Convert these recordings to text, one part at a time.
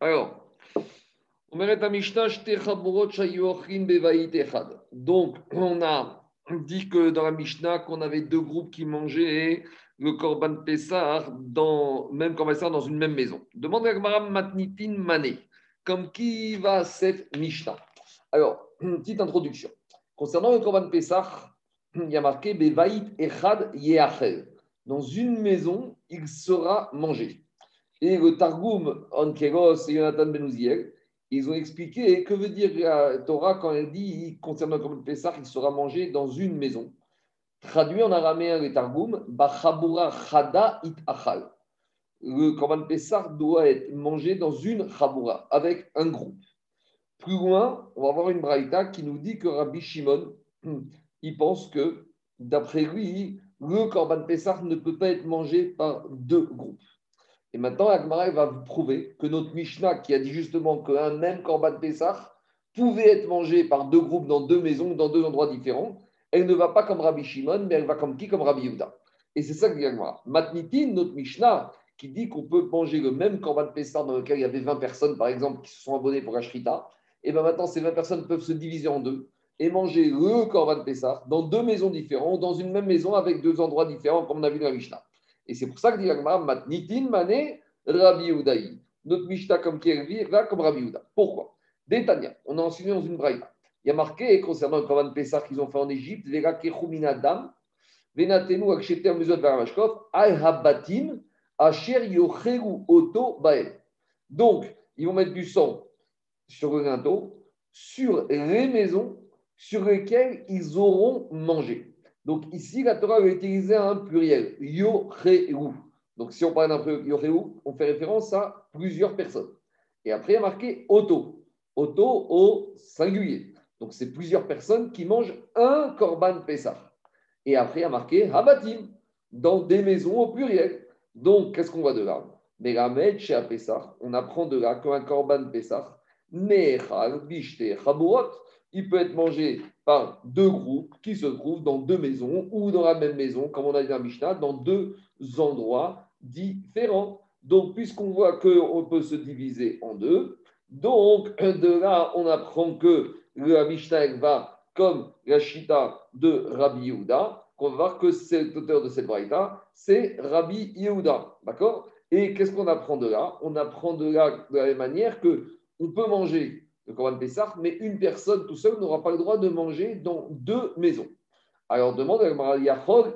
Alors, donc, on a dit que dans la Mishnah qu'on avait deux groupes qui mangeaient le Korban Pessah, dans, même Korban dans une même maison. Demande à Gmaram Matnitin Mané, comme qui va cette Mishnah? Alors, une petite introduction. Concernant le Korban Pessah, il y a marqué Bevait Echad Yeachel. Dans une maison, il sera mangé. Et le Targum, Ankeros et Jonathan Benouziel, ils ont expliqué que veut dire la Torah quand elle dit concernant le Korban Pessah, il sera mangé dans une maison. Traduit en araméen le Targum, Bachabura Chada It Achal. Le Korban Pessah doit être mangé dans une Chabura, avec un groupe. Plus loin, on va avoir une braïta qui nous dit que Rabbi Shimon, il pense que, d'après lui, le Korban Pessah ne peut pas être mangé par deux groupes. Et maintenant, Agmara va vous prouver que notre Mishnah, qui a dit justement qu'un même Korban Pessah pouvait être mangé par deux groupes dans deux maisons, dans deux endroits différents, elle ne va pas comme Rabbi Shimon, mais elle va comme qui? Comme Rabbi Yehuda. Et c'est ça que dit Agmara. Matnitin, notre Mishnah, qui dit qu'on peut manger le même Korban Pessah dans lequel il y avait 20 personnes, par exemple, qui se sont abonnées pour Ashrita, et bien maintenant, ces 20 personnes peuvent se diviser en deux et manger le Korban Pessah dans deux maisons différentes, dans une même maison avec deux endroits différents, comme on a vu dans la Mishnah. Et c'est pour ça que dit Matnitin, Mané, Rabbi Yehudaï. Notre Mishnah comme qui est là comme Rabbi Yehuda. Pourquoi? Détania, on a enseigné dans une braïla. Il y a marqué concernant le Korban Pessah qu'ils ont fait en Égypte, Vera Kechumina Dam, Venatenu Aksheter Muzot Varamashkov, Al Habatim, Asher Yocheru Oto Bael. Donc, ils vont mettre du sang sur le gâteau, sur les maisons sur lesquelles ils auront mangé. Donc ici, la Torah a utilisé un pluriel, Yocheru. Donc si on parle d'un Yocheru, on fait référence à plusieurs personnes. Et après, il y a marqué Oto. Oto au singulier. Donc c'est plusieurs personnes qui mangent un Korban Pessah. Et après, il y a marqué Habatim, dans des maisons au pluriel. Donc, qu'est-ce qu'on voit de là? Meramed chez Pessah, on apprend de là qu'un Korban Pessah, Nechal, Bishte, Chaburot, il peut être mangé par deux groupes qui se trouvent dans deux maisons ou dans la même maison, comme on a dit dans Mishnah, dans deux endroits différents. Donc, puisqu'on voit qu'on peut se diviser en deux, donc de là, on apprend que la Mishnah va comme la Shita de Rabbi Yehuda, qu'on va voir que c'est l'auteur de cette braïta, c'est Rabbi Yehuda. D'accord? Et qu'est-ce qu'on apprend de là? On apprend de là de la même manière que on peut manger le Korban Pessah, mais une personne tout seul n'aura pas le droit de manger dans deux maisons. Alors demande à Yachol,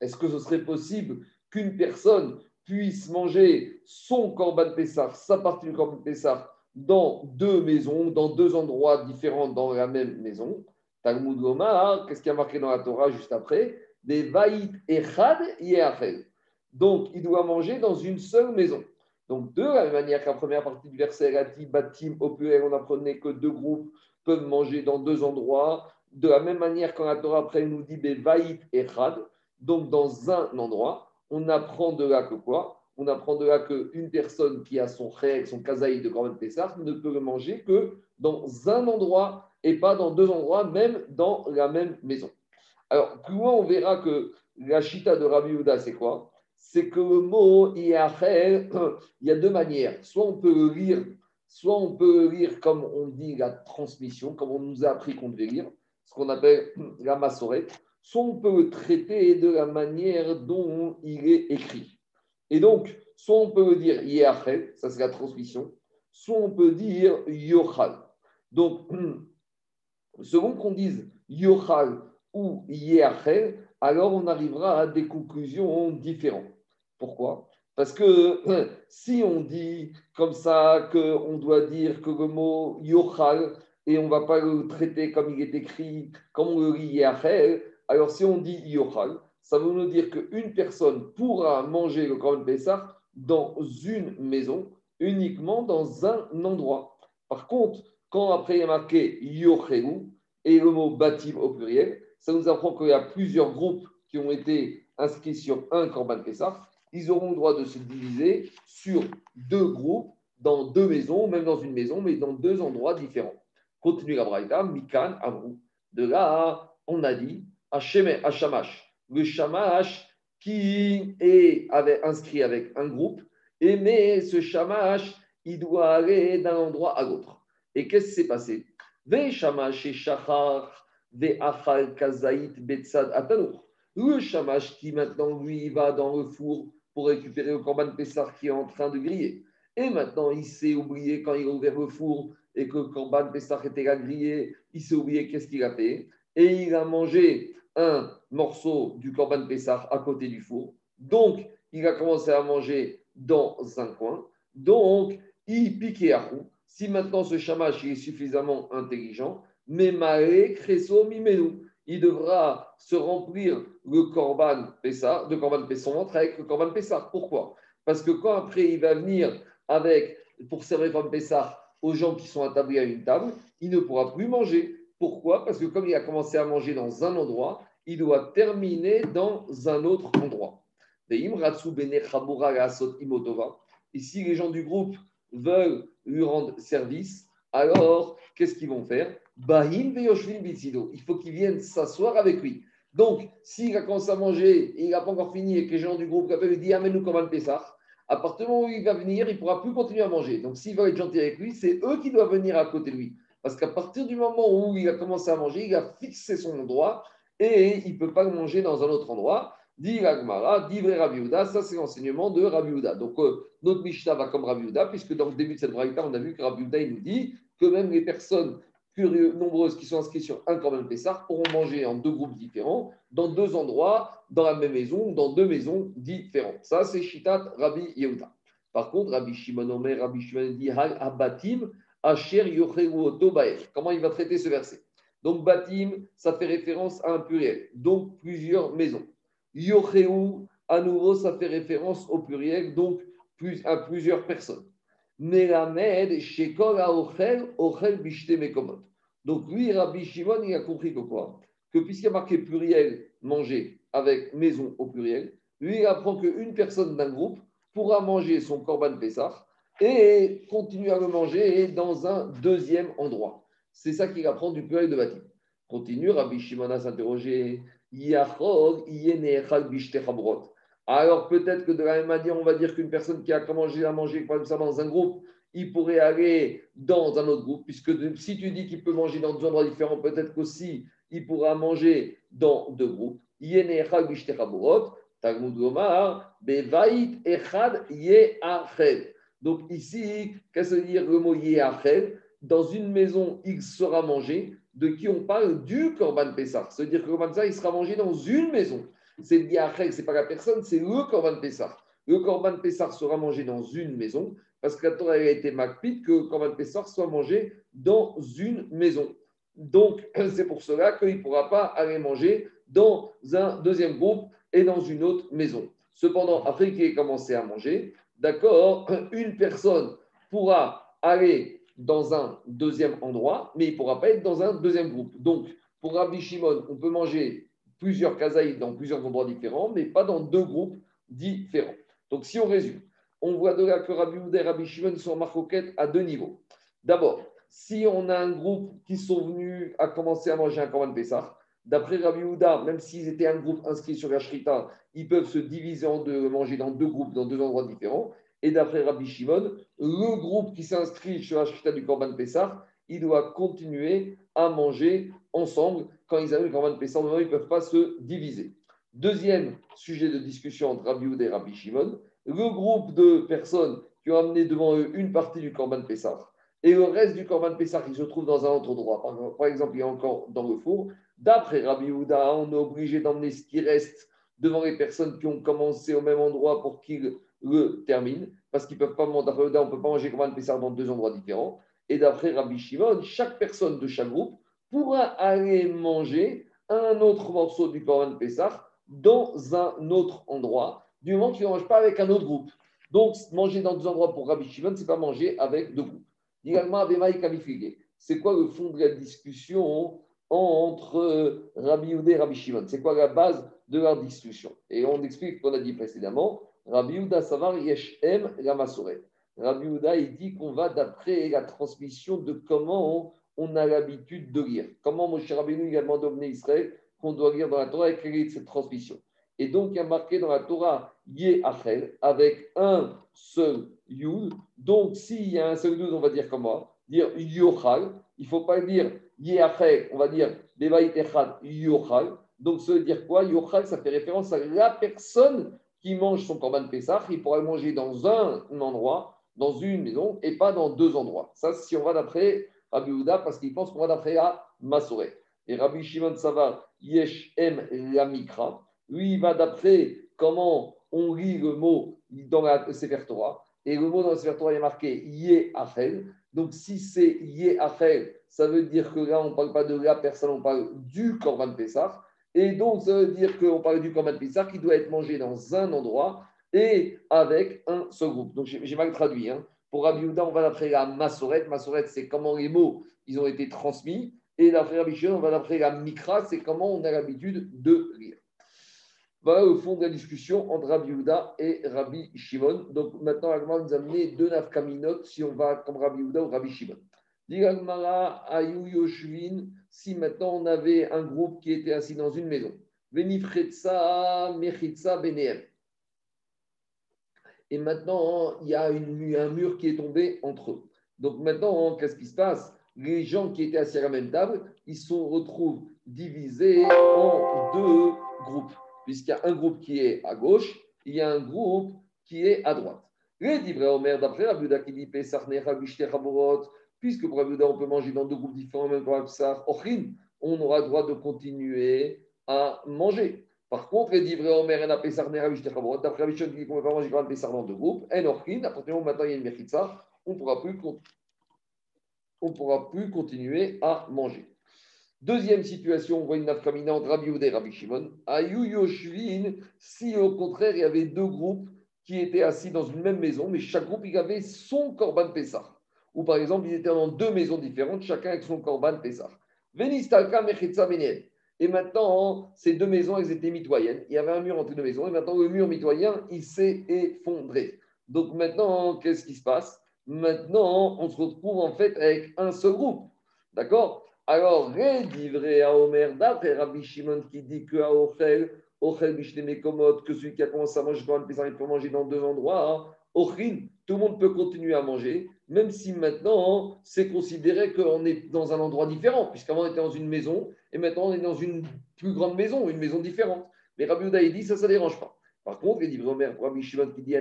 est-ce que ce serait possible qu'une personne puisse manger son Korban Pessah, sa partie du Korban Pessah, dans deux maisons, dans deux endroits différents dans la même maison? Talmud Gomar, qu'est-ce qui a marqué dans la Torah juste après? Des Echad. Donc, il doit manger dans une seule maison. Donc, de la même manière qu'en première partie du verset, a dit Batim, au on apprenait que deux groupes peuvent manger dans deux endroits. De la même manière, quand la Torah après nous dit Bevaït et Chad, donc dans un endroit, on apprend de là que quoi? On apprend de là qu'une personne qui a son rêve, son kazaï de Grand Pessah, ne peut manger que dans un endroit et pas dans deux endroits, même dans la même maison. Alors, plus loin, on verra que la chita de Rabbi Yehuda, c'est quoi? C'est que le mot Iachel, il y a deux manières. Soit on peut le lire, soit on peut lire comme on dit la transmission, comme on nous a appris qu'on devait lire, ce qu'on appelle la massorette, soit on peut le traiter de la manière dont il est écrit. Et donc, soit on peut dire Iachel, ça c'est la transmission, soit on peut dire Yochal. Donc, selon qu'on dise Yochal ou Yéachel, alors on arrivera à des conclusions différentes. Pourquoi? Parce que si on dit comme ça qu'on doit dire que le mot yochal et on ne va pas le traiter comme il est écrit, comme on le lit yachel, alors si on dit yochal, ça veut nous dire qu'une personne pourra manger le Korban Pessah dans une maison, uniquement dans un endroit. Par contre, quand après il y a marqué yochelu et le mot batim au pluriel, ça nous apprend qu'il y a plusieurs groupes qui ont été inscrits sur un Korban Pessah ils auront le droit de se diviser sur deux groupes, dans deux maisons, même dans une maison, mais dans deux endroits différents. Continue la Braïta, Mikan, Amrou. De là, on a dit, Hasheme, Hashamash, le Shamash qui est inscrit avec un groupe, et mais ce shamash, il doit aller d'un endroit à l'autre. Et qu'est-ce qui s'est passé? Ve shamash shachar, ve achal kazaït. Le shamash qui maintenant, lui, va dans le four pour récupérer le korban Pessar qui est en train de griller. Et maintenant, il s'est oublié quand il a ouvert le four et que le korban Pessar était à griller, il s'est oublié qu'est-ce qu'il a fait? Et il a mangé un morceau du korban Pessar à côté du four. Donc, il a commencé à manger dans un coin. Donc, il piquait à roue. Si maintenant ce chamash est suffisamment intelligent, mais malé, cresso, mimenu, il devra se remplir le korban Pessah, de korban Pessah, son ventre avec le korban Pessah. Pourquoi? Parce que quand après il va venir avec, pour servir comme Pessah aux gens qui sont attablés à une table, il ne pourra plus manger. Pourquoi? Parce que comme il a commencé à manger dans un endroit, il doit terminer dans un autre endroit. Et si les gens du groupe veulent lui rendre service, alors qu'est-ce qu'ils vont faire? Il faut qu'ils viennent s'asseoir avec lui. Donc, s'il a commencé à manger et il n'a pas encore fini et que les gens du groupe lui disent Amène-nous comme un Pessah, à partir du moment où il va venir, il ne pourra plus continuer à manger. Donc, s'il va être gentil avec lui, c'est eux qui doivent venir à côté de lui. Parce qu'à partir du moment où il a commencé à manger, il a fixé son endroit et il ne peut pas manger dans un autre endroit. Dit Agmara, dit Rabbi ça c'est l'enseignement de Rabbi Donc euh, notre Mishnah va comme Rabbi puisque dans le début de cette braïta, on a vu que Rabbi il nous dit que même les personnes nombreuses qui sont inscrites sur un Corban Pessar pourront manger en deux groupes différents, dans deux endroits, dans la même maison, dans deux maisons différentes. Ça, c'est Shitat Rabbi Yehuda. Par contre, Rabbi Shimon Omer, Rabbi Shimon dit Abatim Asher Comment il va traiter ce verset? Donc, Batim, ça fait référence à un pluriel, donc plusieurs maisons. Yocheu, à nouveau, ça fait référence au pluriel, donc plus, à plusieurs personnes. Donc, lui, Rabbi Shimon, il a compris que quoi Que puisqu'il y a marqué pluriel, manger, avec maison au pluriel, lui, il apprend qu'une personne d'un groupe pourra manger son Korban Pessah et continuer à le manger dans un deuxième endroit. C'est ça qu'il apprend du pluriel de Bati. Continue, Rabbi Shimon a s'interroger. Alors peut-être que de la même manière, on va dire qu'une personne qui a commencé à manger comme ça dans un groupe, il pourrait aller dans un autre groupe, puisque si tu dis qu'il peut manger dans deux endroits différents, peut-être qu'aussi il pourra manger dans deux groupes. Donc ici, qu'est-ce que veut dire le mot Dans une maison, il sera mangé. De qui on parle? Du Korban Pessah. C'est-à-dire que le Korban Pessah, il sera mangé dans une maison. C'est le ce n'est pas la personne, c'est le Korban Pessah. Le Korban Pessah sera mangé dans une maison parce que la Torah a été macpite que le Korban Pessah soit mangé dans une maison. Donc, c'est pour cela qu'il ne pourra pas aller manger dans un deuxième groupe et dans une autre maison. Cependant, après qu'il ait commencé à manger, d'accord, une personne pourra aller dans un deuxième endroit, mais il ne pourra pas être dans un deuxième groupe. Donc, pour Rabbi Shimon, on peut manger plusieurs kazaïs dans plusieurs endroits différents, mais pas dans deux groupes différents. Donc, si on résume, on voit de là que Rabbi Houda et Rabbi Shimon sont marcoquettes à deux niveaux. D'abord, si on a un groupe qui sont venus à commencer à manger un Korban Pessah, d'après Rabbi Houda, même s'ils étaient un groupe inscrit sur la Shrita, ils peuvent se diviser en deux, manger dans deux groupes, dans deux endroits différents. Et d'après Rabbi Shimon, le groupe qui s'inscrit sur la Shrita du Korban Pessah, il doit continuer à manger ensemble. Quand ils arrivent au Korban Pessah, ils ne peuvent pas se diviser. Deuxième sujet de discussion entre Rabbi Houda et Rabbi Shimon, le groupe de personnes qui ont amené devant eux une partie du Korban Pessah et le reste du Korban Pessah qui se trouve dans un autre endroit, par exemple, il est encore dans le four, d'après Rabbi Houda, on est obligé d'emmener ce qui reste devant les personnes qui ont commencé au même endroit pour qu'ils le terminent, parce qu'ils peuvent pas, d'après Houda, on ne peut pas manger Korban Pessah dans deux endroits différents. Et d'après Rabbi Shimon, chaque personne de chaque groupe pourra aller manger un autre morceau du Korban Pessah dans un autre endroit du moment qu'il ne mange pas avec un autre groupe. Donc, manger dans deux endroits pour Rabbi Shimon, ce n'est pas manger avec deux groupes. C'est quoi le fond de la discussion entre Rabbi Yehuda et Rabbi Shimon? C'est quoi la base de leur discussion? Et on explique ce qu'on a dit précédemment. Rabbi Yehuda Savar Yeshem Ramasoret. Rabbi Yehuda, il dit qu'on va d'après la transmission de comment on, a l'habitude de lire. Comment Moshe Rabbeinu également demandé Israël qu'on doit lire dans la Torah et quelle est cette transmission Et donc, il y a marqué dans la Torah Yeachel avec un seul Yud. Donc, s'il y a un seul Yud, on va dire comment? Dire Yochal. Il ne faut pas dire Yeachel, on va dire Bevait Yochal. Donc, ça veut dire quoi? Yochal, ça fait référence à la personne qui mange son Korban Pessah. Il pourra le manger dans un endroit, dans une maison, et pas dans deux endroits. Ça, si on va d'après Rabbi Houda, parce qu'il pense qu'on va d'après à Masoré. Et Rabbi Shimon Savar, Yesh M la Mikra. Lui, il va d'après comment on lit le mot dans la Sefer Torah. Et le mot dans la Sefer Torah est marqué Yé Achel. Donc, si c'est Yé Achel, ça veut dire que là, on ne parle pas de la personne, on parle du Korban Pessah. Et donc, ça veut dire qu'on parle du Korban Pessah qui doit être mangé dans un endroit et avec un seul groupe. Donc, j'ai mal traduit. Hein. Pour Rabbi on va d'après la Massoret. Massoret, c'est comment les mots ils ont été transmis. Et d'après Rabbi on va d'après la Mikra, c'est comment on a l'habitude de lire. Voilà au fond de la discussion entre Rabbi Houda et Rabbi Shimon. Donc maintenant, Agmar nous a amené deux nafkaminot si on va comme Rabbi Houda ou Rabbi Shimon. si maintenant on avait un groupe qui était assis dans une maison. Venifretsa, Mechitsa, Beneem. Et maintenant, il y a un mur qui est tombé entre eux. Donc maintenant, qu'est-ce qui se passe? Les gens qui étaient assis à la même table, ils se retrouvent divisés en deux groupes puisqu'il y a un groupe qui est à gauche, il y a un groupe qui est à droite. Les livrets Omer, d'après Rabbi qui dit puisque pour Rabbi on peut manger dans deux groupes différents, même pour Absar, on aura le droit de continuer à manger. Par contre, les livrets Omer et Pesar d'après Rabbi qui dit ne peut pas manger quand Pesar dans deux groupes, en Ochrin, à partir du moment il y a une Mechitsa, on ne pourra plus continuer à manger. Deuxième situation, on voit une nafkamina entre Rabbi et Rabbi Shimon. Ayu Yoshvin, si au contraire il y avait deux groupes qui étaient assis dans une même maison, mais chaque groupe il avait son Korban Pessah. Ou par exemple, ils étaient dans deux maisons différentes, chacun avec son Korban Pessah. Venistalka Mechetza Et maintenant, ces deux maisons, elles étaient mitoyennes. Il y avait un mur entre les deux maisons, et maintenant le mur mitoyen, il s'est effondré. Donc maintenant, qu'est-ce qui se passe? Maintenant, on se retrouve en fait avec un seul groupe. D'accord? Alors, rédivré à Omer, d'après Rabbi Shimon qui dit que à Ochel, Ochel que celui qui a commencé à manger dans le il peut manger dans deux endroits. Hein. Ochin, tout le monde peut continuer à manger, même si maintenant c'est considéré qu'on est dans un endroit différent, puisqu'avant on était dans une maison et maintenant on est dans une plus grande maison, une maison différente. Mais Rabbi Uda, dit ça, ça ne dérange pas. Par contre, il dit Omer, Rabbi Shimon qui dit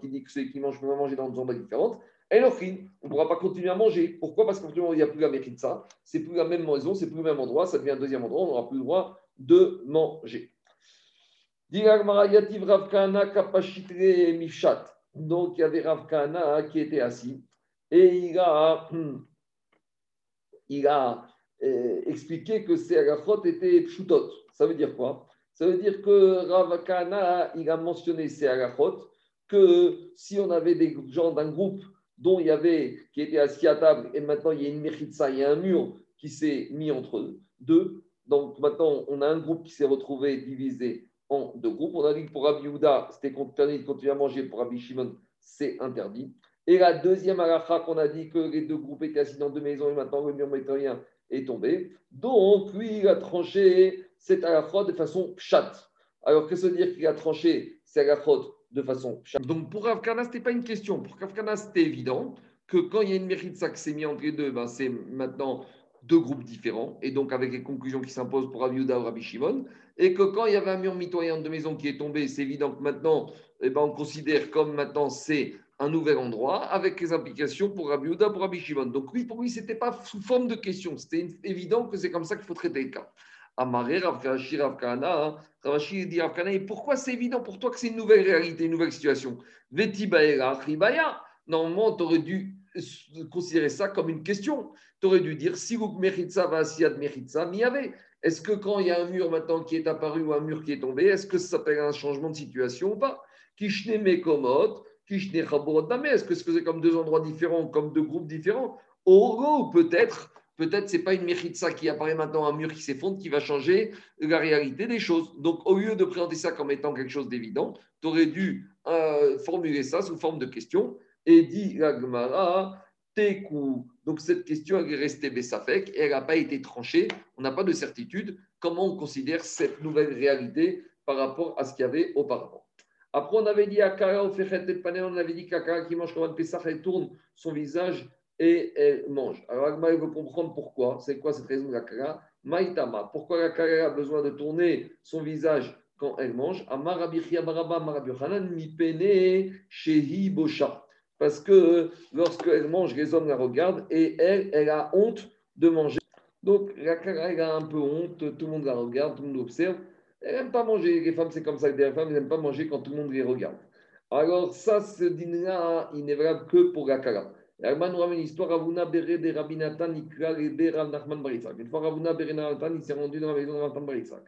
qui dit que ceux qui mangent peuvent manger dans deux endroits différents, Elohim, on ne pourra pas continuer à manger. Pourquoi? Parce qu'il n'y a plus la ça. c'est plus la même maison, c'est plus le même endroit, ça devient un deuxième endroit, on n'aura plus le droit de manger. Donc il y avait Ravkana qui était assis et il a, euh, expliqué que ces agachot étaient pshutot. Ça veut dire quoi? Ça veut dire que Ravkana, il a mentionné ces agachot que si on avait des gens d'un groupe dont il y avait, qui était assis à table, et maintenant il y a une mechitsa, il y a un mur qui s'est mis entre deux. Donc maintenant, on a un groupe qui s'est retrouvé divisé en deux groupes. On a dit que pour Rabbi c'était interdit de continuer à manger. Pour Rabbi Shimon, c'est interdit. Et la deuxième halakha qu'on a dit que les deux groupes étaient assis dans deux maisons et maintenant le mur métalien est tombé. Donc, lui, il a tranché cette halakha de façon chatte. Alors, qu'est-ce que dire qu'il a tranché cette halakha de façon. Donc pour Ravkana, ce n'était pas une question. Pour Ravkana, c'était évident que quand il y a une mérite ça qui s'est mis entre les deux, ben c'est maintenant deux groupes différents, et donc avec les conclusions qui s'imposent pour Rabbi ou Rabbi Shimon, et que quand il y avait un mur mitoyen de maison qui est tombé, c'est évident que maintenant, eh ben, on considère comme maintenant c'est un nouvel endroit, avec les implications pour Rabbi Uda, pour Rabbi Shimon. Donc oui, pour lui, ce n'était pas sous forme de question, c'était évident que c'est comme ça qu'il faut traiter le cas. Amaré, Ravkashi, Ravkana, hein. Ravashi dit Ravkana, et pourquoi c'est évident pour toi que c'est une nouvelle réalité, une nouvelle situation? Veti Ribaya, normalement, tu aurais dû considérer ça comme une question. Tu aurais dû dire si vous Meritza va Asiad Meritza, avait. Est-ce que quand il y a un mur maintenant qui est apparu ou un mur qui est tombé, est-ce que ça s'appelle un changement de situation ou pas? Kishne Mekomot, Kishne Est-ce que c'est comme deux endroits différents, comme deux groupes différents? Ou peut-être peut-être c'est pas une méritza qui apparaît maintenant, un mur qui s'effondre, qui va changer la réalité des choses. Donc, au lieu de présenter ça comme étant quelque chose d'évident, tu aurais dû euh, formuler ça sous forme de question et dit la Teku. Donc cette question est restée Bessafek et elle n'a pas été tranchée. On n'a pas de certitude. Comment on considère cette nouvelle réalité par rapport à ce qu'il y avait auparavant Après, on avait dit à Kara, on avait dit qu'Akara qui mange comme un Pessah, elle tourne son visage et elle mange. Alors Agma, veut comprendre pourquoi. C'est quoi cette raison de la Maïtama. Pourquoi la a besoin de tourner son visage quand elle mange? Parce que lorsqu'elle mange, les hommes la regardent et elle, elle a honte de manger. Donc la elle a un peu honte, tout le monde la regarde, tout le monde l'observe. Elle n'aime pas manger. Les femmes, c'est comme ça. Les femmes, elles n'aiment pas manger quand tout le monde les regarde. Alors ça, ce dîner-là, il n'est valable que pour la Kara. L'Agma nous ramène l'histoire Ravuna Bere de Rabbi Nathan, et Rav Nachman Baritzak. Une fois Ravuna Bere Nathan, il s'est rendu dans la maison de Rav Nachman Baritzak.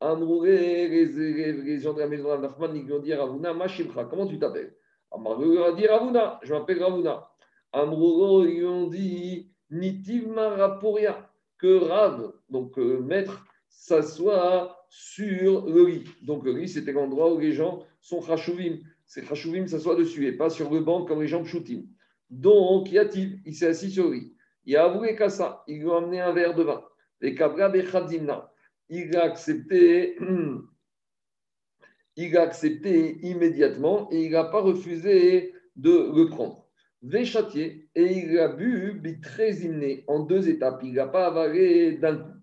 Amrouré, les gens de la maison de Rav Nachman, ils lui ont dit Ravuna, Mashimcha, comment tu t'appelles? Amrouré a dit Ravuna, je m'appelle Ravuna. Amrouré, ils lui ont dit Nitiv Maraporia, que Rav, donc euh, maître, s'assoit sur le lit. Donc le lit, c'était l'endroit où les gens sont chashuvim. C'est chashuvim s'assoit dessus et pas sur le banc comme les gens pshutim. Donc, Yativ, il s'est assis sur lui. Il a avoué Kassa, il lui a amené un verre de vin. Les Kabra Bechadzimna, il a accepté, il a accepté immédiatement et il n'a pas refusé de le prendre. Véchatier, et il a bu bitrezimné en deux étapes. Il n'a pas avalé d'un coup.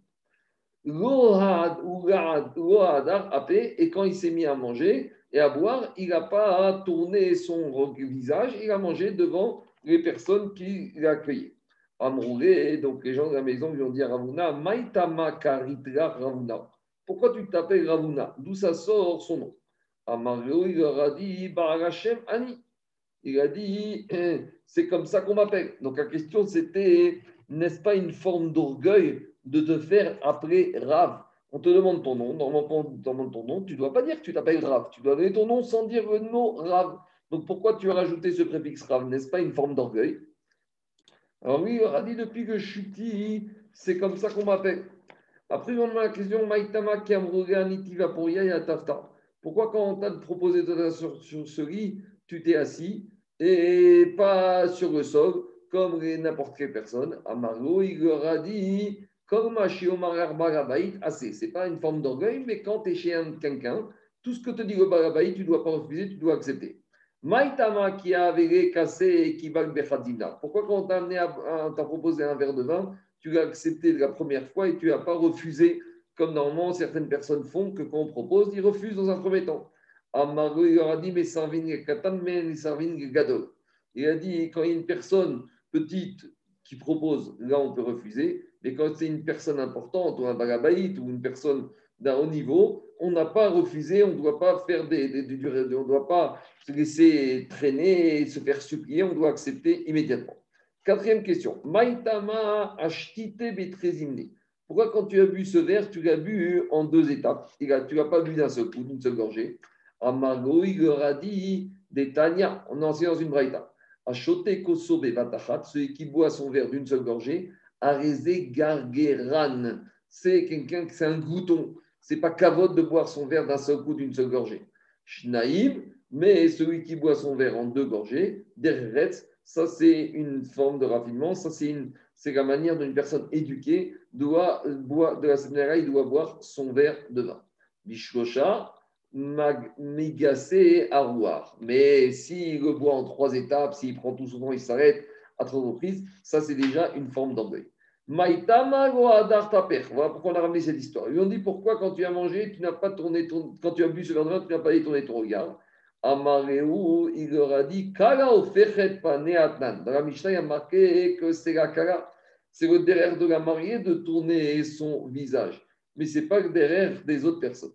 Et quand il s'est mis à manger et à boire, il n'a pas tourné son visage, il a mangé devant les personnes qui l'accueillaient. Amroulé, donc les gens de la maison lui ont dit à Ravuna, Maitama Karitra Ravuna. Pourquoi tu t'appelles Ravuna? D'où ça sort son nom? Amario, il leur a dit, Barachem Ani. Il a dit, c'est comme ça qu'on m'appelle. Donc la question c'était, n'est-ce pas une forme d'orgueil de te faire appeler Rav? On te demande ton nom, normalement on te demande ton nom, tu ne dois pas dire que tu t'appelles Rav, tu dois donner ton nom sans dire le nom Rav. Donc pourquoi tu as rajouté ce préfixe Rav? N'est-ce pas une forme d'orgueil? Alors oui, il aura dit depuis que je suis petit, c'est comme ça qu'on m'appelle. Après, on a la question Maïtama Nitiva Tafta. Pourquoi quand on t'a proposé de sur, sur tu t'es assis et pas sur le sol comme n'importe quelle personne? Amargo, il leur a dit comme assez. Ce n'est pas une forme d'orgueil, mais quand tu es chez quelqu'un, tout ce que te dit le tu ne dois pas refuser, tu dois accepter. Maïtama qui a avéré cassé et qui va Pourquoi quand on t'a proposé un verre de vin, tu l'as accepté la première fois et tu n'as pas refusé comme normalement certaines personnes font que quand on propose, ils refusent dans un premier temps. Il a dit mais gadol. Il a dit quand il y a une personne petite qui propose, là on peut refuser, mais quand c'est une personne importante ou un bagabaït ou une personne d'un haut niveau, on n'a pas refusé, on ne doit pas faire des, des, on doit pas se laisser traîner et se faire supplier, on doit accepter immédiatement. Quatrième question. Maïtama ashtite betrezimne. Pourquoi quand tu as bu ce verre, tu l'as bu en deux étapes? Tu ne l'as pas bu d'un seul coup, d'une seule gorgée. Amago, il leur dit on a enseigné dans une braïta. Achote kosobe batachat, celui qui boit son verre d'une seule gorgée, arezé gargeran. C'est quelqu'un, c'est un glouton c'est pas cavote de boire son verre d'un seul coup d'une seule gorgée. Shnaïm, mais celui qui boit son verre en deux gorgées, derretz, ça c'est une forme de raffinement, ça c'est une c'est la manière d'une personne éduquée doit boire de la manière il doit boire son verre de vin. Bishkosha, migase arouar. Mais s'il le boit en trois étapes, s'il prend tout souvent, il s'arrête à trois reprises, ça c'est déjà une forme d'orgueil. Maïtama Voilà pourquoi on a ramené cette histoire. Ils ont dit pourquoi, quand tu as mangé, tu n'as pas tourné ton. Quand tu as bu ce verre de vin, tu n'as pas détourné ton regard? Amareu, il leur a dit Kala Dans la Mishnah, il y a marqué que c'est la Kala. C'est le derrière de la mariée de tourner son visage. Mais ce n'est pas le derrière des autres personnes.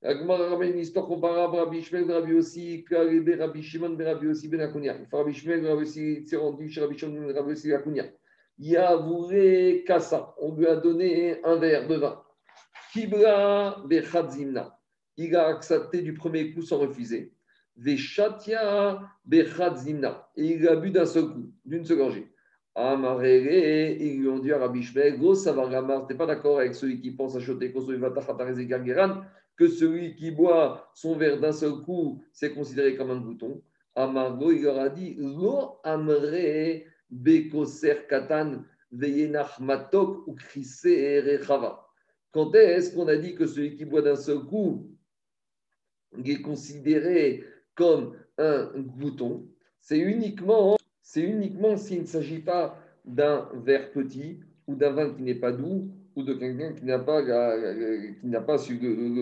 La Gemara ramène une histoire comparable à Rabbi Shmuel, Rabbi aussi, Rabbi Shimon, Rabbi aussi, Ben Akunia. Rabbi Shmuel, Rabbi aussi, s'est rendu chez Rabbi Shimon, Rabbi aussi, Akunia. Yavouré Kassa, on lui a donné un verre de vin. Kibra Bechadzimna, il a accepté du premier coup sans refuser. Et il a bu d'un seul coup, d'une seule gorgée. Amarere, ils lui ont dit à Rabbi Shmuel, Go Savargamar, t'es pas d'accord avec celui qui pense à choter que celui qui boit son verre d'un seul coup, c'est considéré comme un bouton. Amargo, il leur a dit, Lo Amre Bekoser Katan, Veyenach Matok. Quand est-ce qu'on a dit que celui qui boit d'un seul coup est considéré comme un glouton C'est uniquement, c'est uniquement s'il ne s'agit pas d'un verre petit ou d'un vin qui n'est pas doux ou de quelqu'un qui n'a pas, qui n'a pas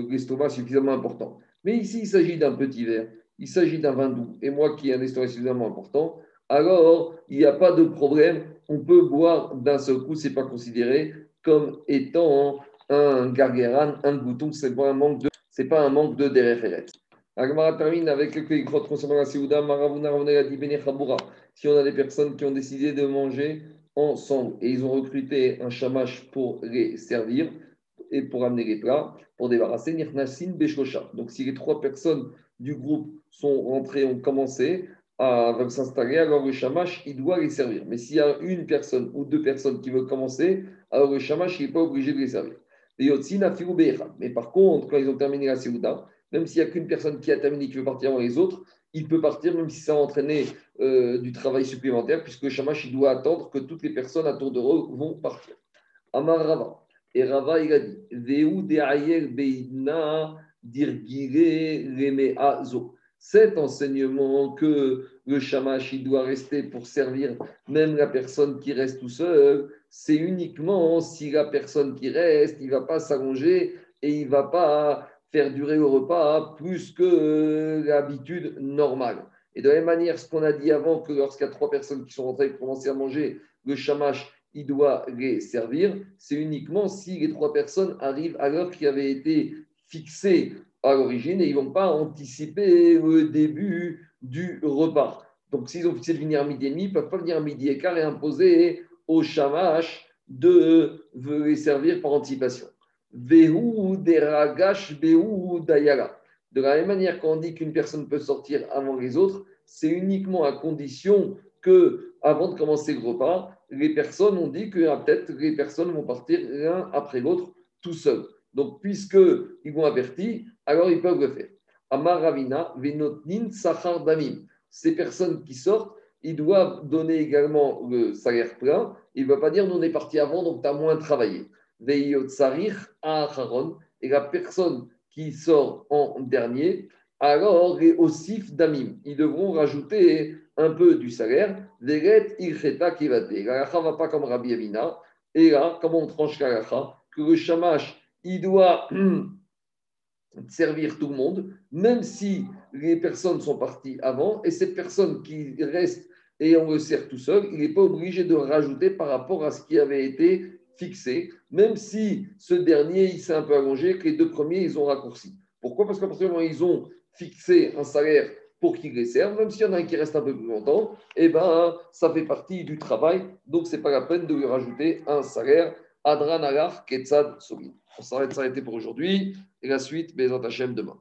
l'estomac suffisamment important. Mais ici, il s'agit d'un petit verre, il s'agit d'un vin doux, et moi qui ai un estomac suffisamment important, alors il n'y a pas de problème, on peut boire d'un seul coup, ce n'est pas considéré comme étant un gargueran, un bouton, ce n'est pas un manque de, c'est de Agmara termine avec le concernant la Seouda, Si on a des personnes qui ont décidé de manger ensemble et ils ont recruté un chamash pour les servir et pour amener les plats, pour débarrasser Nirnasin Beshosha. Donc si les trois personnes du groupe sont rentrées, ont commencé à s'installer, alors le chamash, il doit les servir. Mais s'il y a une personne ou deux personnes qui veulent commencer, alors le chamash, il n'est pas obligé de les servir. Mais par contre, quand ils ont terminé la Seouda, même s'il n'y a qu'une personne qui a terminé qui veut partir avant les autres, il peut partir même si ça a entraîné euh, du travail supplémentaire, puisque le Shamash doit attendre que toutes les personnes à tour de rôle vont partir. Amar Rava. Et Rava, il a dit Cet enseignement que le Shamash doit rester pour servir même la personne qui reste tout seul, c'est uniquement si la personne qui reste, il ne va pas s'allonger et il ne va pas faire durer le repas plus que l'habitude normale. Et de la même manière, ce qu'on a dit avant, que lorsqu'il y a trois personnes qui sont rentrées et qui commencent à manger, le chamash, il doit les servir, c'est uniquement si les trois personnes arrivent à l'heure qui avait été fixée à l'origine et ils ne vont pas anticiper le début du repas. Donc, s'ils ont fixé de venir à midi et demi, ils ne peuvent pas venir à midi et quart et imposer au chamash de les servir par anticipation. De la même manière qu'on dit qu'une personne peut sortir avant les autres, c'est uniquement à condition que, avant de commencer le repas, les personnes ont dit que ah, peut-être les personnes vont partir l'un après l'autre tout seuls. Donc, puisqu'ils vont averti, alors ils peuvent le faire. Amar Ravina, Venotnin Sachar Damim. Ces personnes qui sortent, ils doivent donner également le salaire plein. Il ne va pas dire nous on est parti avant, donc tu as moins travaillé et la personne qui sort en dernier, alors les osif damim, ils devront rajouter un peu du salaire. Veret va pas comme Rabbi Avina. Et là, comment on tranche la Que le shamash, il doit servir tout le monde, même si les personnes sont parties avant, et cette personne qui reste et on le sert tout seul, il n'est pas obligé de rajouter par rapport à ce qui avait été fixé, même si ce dernier, il s'est un peu allongé, que les deux premiers, ils ont raccourci. Pourquoi? Parce qu'à partir du moment où ils ont fixé un salaire pour qu'ils les servent, même s'il y en a un qui reste un peu plus longtemps, eh ben, ça fait partie du travail, donc ce n'est pas la peine de lui rajouter un salaire. Adran Alar Ketzad Sogin. On s'arrête s'arrêter pour aujourd'hui, et la suite, Bézant Hachem demain.